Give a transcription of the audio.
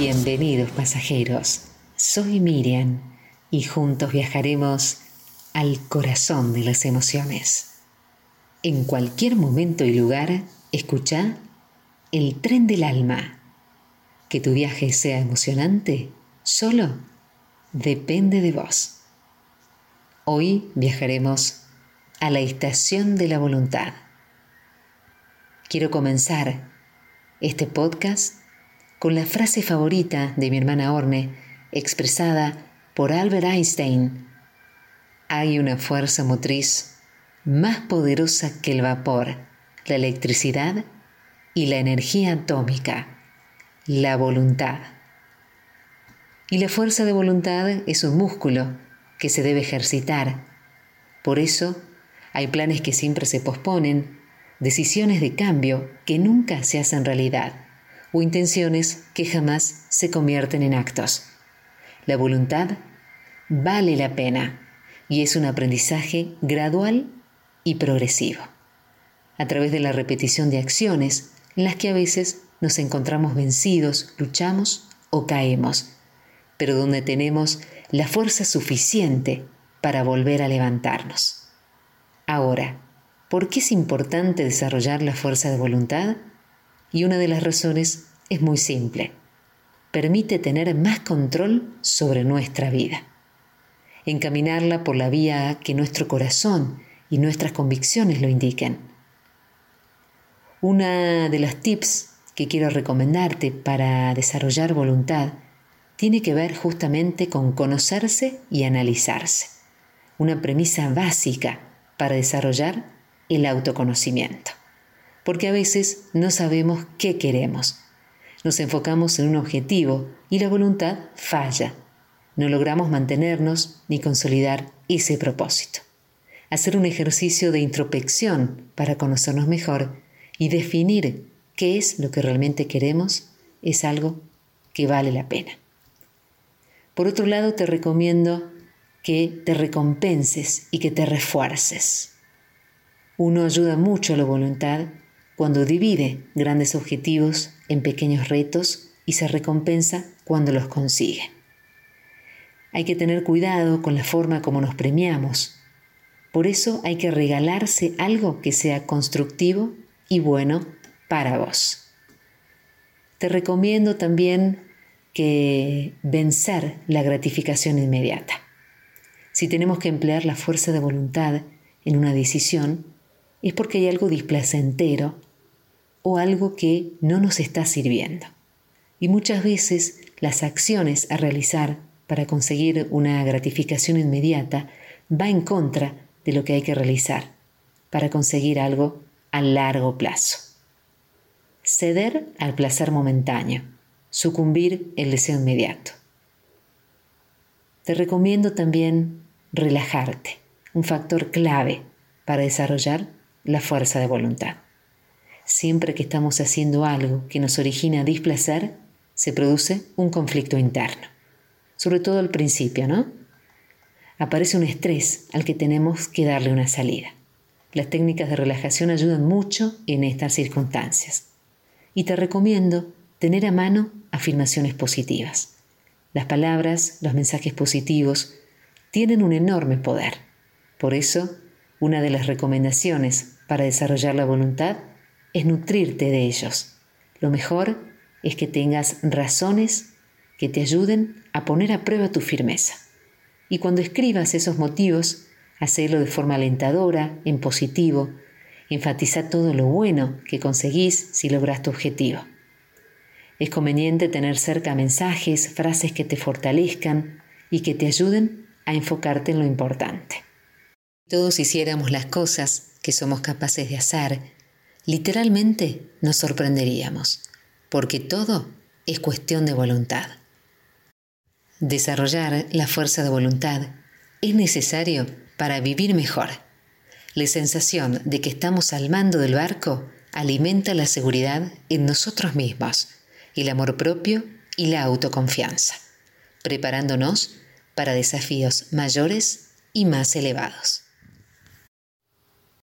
Bienvenidos pasajeros, soy Miriam y juntos viajaremos al corazón de las emociones. En cualquier momento y lugar, escucha el tren del alma. Que tu viaje sea emocionante solo depende de vos. Hoy viajaremos a la estación de la voluntad. Quiero comenzar este podcast con la frase favorita de mi hermana Orne, expresada por Albert Einstein. Hay una fuerza motriz más poderosa que el vapor, la electricidad y la energía atómica, la voluntad. Y la fuerza de voluntad es un músculo que se debe ejercitar. Por eso hay planes que siempre se posponen, decisiones de cambio que nunca se hacen realidad o intenciones que jamás se convierten en actos. La voluntad vale la pena y es un aprendizaje gradual y progresivo, a través de la repetición de acciones en las que a veces nos encontramos vencidos, luchamos o caemos, pero donde tenemos la fuerza suficiente para volver a levantarnos. Ahora, ¿por qué es importante desarrollar la fuerza de voluntad? Y una de las razones es muy simple. Permite tener más control sobre nuestra vida. Encaminarla por la vía que nuestro corazón y nuestras convicciones lo indiquen. Una de las tips que quiero recomendarte para desarrollar voluntad tiene que ver justamente con conocerse y analizarse. Una premisa básica para desarrollar el autoconocimiento porque a veces no sabemos qué queremos. Nos enfocamos en un objetivo y la voluntad falla. No logramos mantenernos ni consolidar ese propósito. Hacer un ejercicio de introspección para conocernos mejor y definir qué es lo que realmente queremos es algo que vale la pena. Por otro lado, te recomiendo que te recompenses y que te refuerces. Uno ayuda mucho a la voluntad cuando divide grandes objetivos en pequeños retos y se recompensa cuando los consigue. Hay que tener cuidado con la forma como nos premiamos. Por eso hay que regalarse algo que sea constructivo y bueno para vos. Te recomiendo también que vencer la gratificación inmediata. Si tenemos que emplear la fuerza de voluntad en una decisión, es porque hay algo displacentero o algo que no nos está sirviendo. Y muchas veces las acciones a realizar para conseguir una gratificación inmediata va en contra de lo que hay que realizar para conseguir algo a largo plazo. Ceder al placer momentáneo, sucumbir el deseo inmediato. Te recomiendo también relajarte, un factor clave para desarrollar la fuerza de voluntad. Siempre que estamos haciendo algo que nos origina displacer, se produce un conflicto interno. Sobre todo al principio, ¿no? Aparece un estrés al que tenemos que darle una salida. Las técnicas de relajación ayudan mucho en estas circunstancias. Y te recomiendo tener a mano afirmaciones positivas. Las palabras, los mensajes positivos, tienen un enorme poder. Por eso, una de las recomendaciones para desarrollar la voluntad es nutrirte de ellos. Lo mejor es que tengas razones que te ayuden a poner a prueba tu firmeza. Y cuando escribas esos motivos, hacelo de forma alentadora, en positivo, enfatiza todo lo bueno que conseguís si logras tu objetivo. Es conveniente tener cerca mensajes, frases que te fortalezcan y que te ayuden a enfocarte en lo importante. Todos hiciéramos las cosas que somos capaces de hacer, literalmente nos sorprenderíamos, porque todo es cuestión de voluntad. Desarrollar la fuerza de voluntad es necesario para vivir mejor. La sensación de que estamos al mando del barco alimenta la seguridad en nosotros mismos, el amor propio y la autoconfianza, preparándonos para desafíos mayores y más elevados.